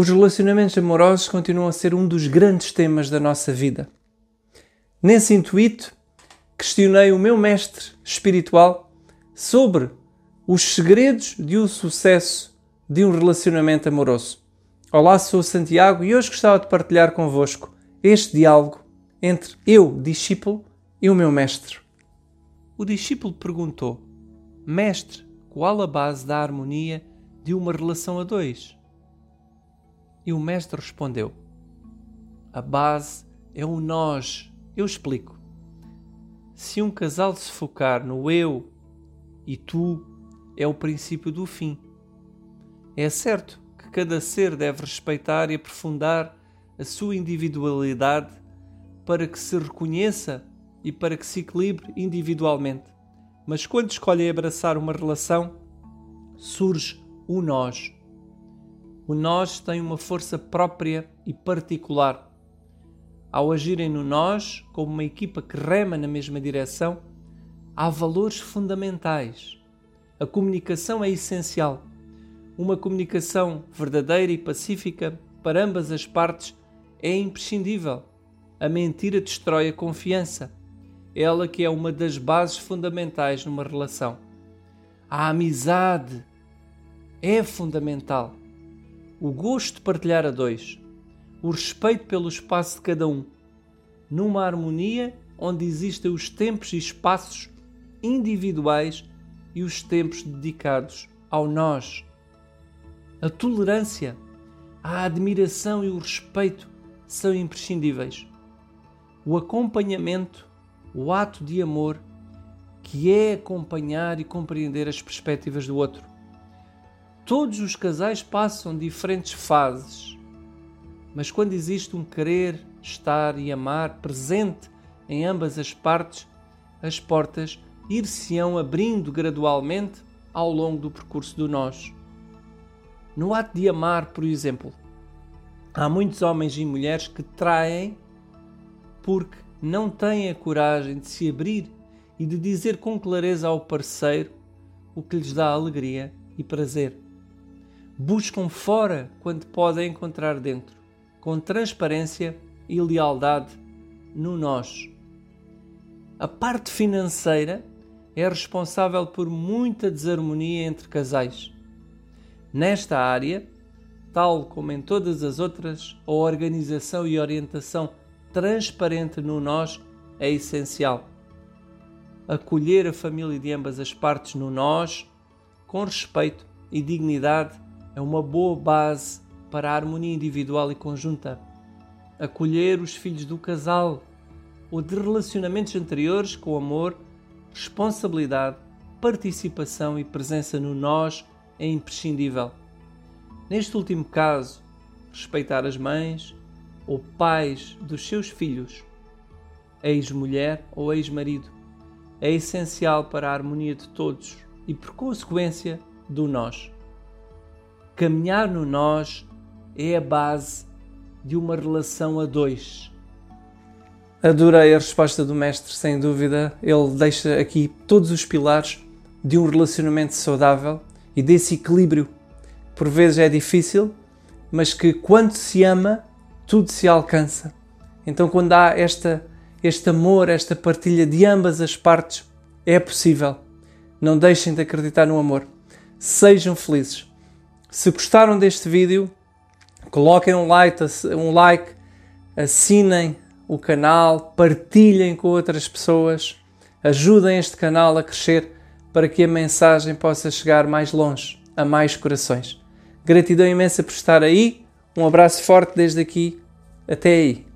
Os relacionamentos amorosos continuam a ser um dos grandes temas da nossa vida. Nesse intuito, questionei o meu mestre espiritual sobre os segredos de um sucesso de um relacionamento amoroso. Olá, sou Santiago e hoje gostava de partilhar convosco este diálogo entre eu, discípulo, e o meu mestre. O discípulo perguntou: Mestre, qual a base da harmonia de uma relação a dois? E o mestre respondeu: A base é o nós. Eu explico. Se um casal se focar no eu e tu, é o princípio do fim. É certo que cada ser deve respeitar e aprofundar a sua individualidade para que se reconheça e para que se equilibre individualmente. Mas quando escolhem abraçar uma relação, surge o nós. O nós tem uma força própria e particular. Ao agirem no nós, como uma equipa que rema na mesma direção, há valores fundamentais a comunicação é essencial. Uma comunicação verdadeira e pacífica para ambas as partes é imprescindível. A mentira destrói a confiança, ela que é uma das bases fundamentais numa relação. A amizade é fundamental. O gosto de partilhar a dois, o respeito pelo espaço de cada um, numa harmonia onde existem os tempos e espaços individuais e os tempos dedicados ao nós. A tolerância, a admiração e o respeito são imprescindíveis. O acompanhamento, o ato de amor, que é acompanhar e compreender as perspectivas do outro. Todos os casais passam diferentes fases, mas quando existe um querer, estar e amar presente em ambas as partes, as portas ir-se-ão abrindo gradualmente ao longo do percurso do nós. No ato de amar, por exemplo, há muitos homens e mulheres que traem porque não têm a coragem de se abrir e de dizer com clareza ao parceiro o que lhes dá alegria e prazer. Buscam fora quando podem encontrar dentro, com transparência e lealdade no nós. A parte financeira é responsável por muita desarmonia entre casais. Nesta área, tal como em todas as outras, a organização e orientação transparente no nós é essencial. Acolher a família de ambas as partes no nós, com respeito e dignidade, é uma boa base para a harmonia individual e conjunta. Acolher os filhos do casal ou de relacionamentos anteriores com amor responsabilidade, participação e presença no nós é imprescindível. Neste último caso, respeitar as mães ou pais dos seus filhos, ex-mulher ou ex-marido, é essencial para a harmonia de todos e, por consequência, do nós. Caminhar no nós é a base de uma relação a dois Adorei a resposta do mestre, sem dúvida. Ele deixa aqui todos os pilares de um relacionamento saudável e desse equilíbrio. Por vezes é difícil, mas que quando se ama, tudo se alcança. Então, quando há esta, este amor, esta partilha de ambas as partes, é possível. Não deixem de acreditar no amor. Sejam felizes. Se gostaram deste vídeo, coloquem um like, um like assinem o canal, partilhem com outras pessoas, ajudem este canal a crescer para que a mensagem possa chegar mais longe, a mais corações. Gratidão imensa por estar aí, um abraço forte desde aqui, até aí.